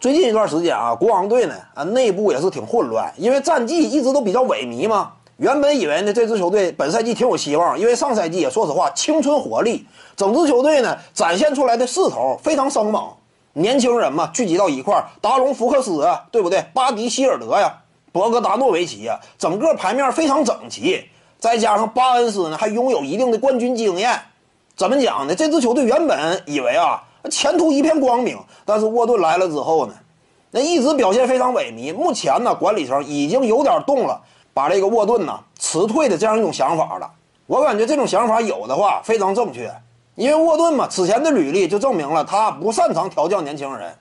最近一段时间啊，国王队呢啊内部也是挺混乱，因为战绩一直都比较萎靡嘛。原本以为呢这支球队本赛季挺有希望，因为上赛季也说实话青春活力，整支球队呢展现出来的势头非常生猛，年轻人嘛聚集到一块儿，达隆福克斯啊，对不对？巴迪希尔德呀，博格达诺维奇呀，整个牌面非常整齐，再加上巴恩斯呢还拥有一定的冠军经验，怎么讲呢？这支球队原本以为啊。前途一片光明，但是沃顿来了之后呢，那一直表现非常萎靡。目前呢，管理层已经有点动了，把这个沃顿呢辞退的这样一种想法了。我感觉这种想法有的话非常正确，因为沃顿嘛，此前的履历就证明了他不擅长调教年轻人，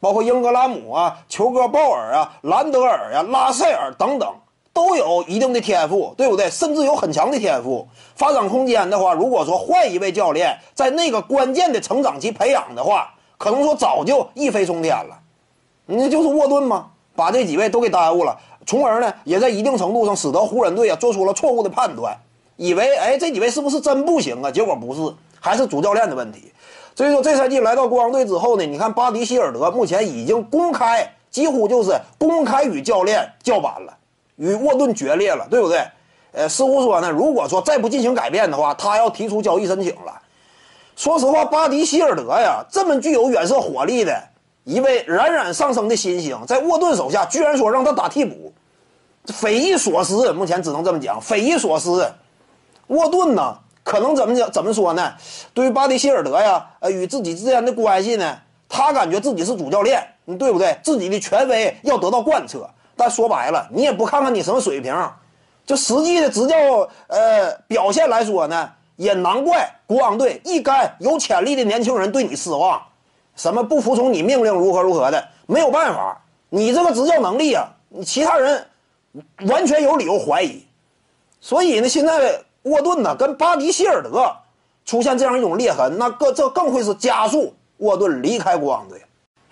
包括英格拉姆啊、球哥鲍尔啊、兰德尔啊、拉塞尔等等。都有一定的天赋，对不对？甚至有很强的天赋，发展空间的话，如果说换一位教练，在那个关键的成长期培养的话，可能说早就一飞冲天了。那就是沃顿吗？把这几位都给耽误了，从而呢，也在一定程度上使得湖人队啊做出了错误的判断，以为哎这几位是不是真不行啊？结果不是，还是主教练的问题。所以说这赛季来到国王队之后呢，你看巴迪希尔德目前已经公开，几乎就是公开与教练叫板了。与沃顿决裂了，对不对？呃，似乎说呢，如果说再不进行改变的话，他要提出交易申请了。说实话，巴迪希尔德呀，这么具有远射火力的一位冉冉上升的新星，在沃顿手下居然说让他打替补，匪夷所思。目前只能这么讲，匪夷所思。沃顿呢，可能怎么讲？怎么说呢？对于巴迪希尔德呀，呃，与自己之间的关系呢，他感觉自己是主教练，对不对？自己的权威要得到贯彻。但说白了，你也不看看你什么水平，就实际的执教呃表现来说呢，也难怪国王队一干有潜力的年轻人对你失望，什么不服从你命令如何如何的，没有办法，你这个执教能力啊，你其他人完全有理由怀疑。所以呢，现在沃顿呢跟巴迪希尔德出现这样一种裂痕，那更这更会是加速沃顿离开国王队。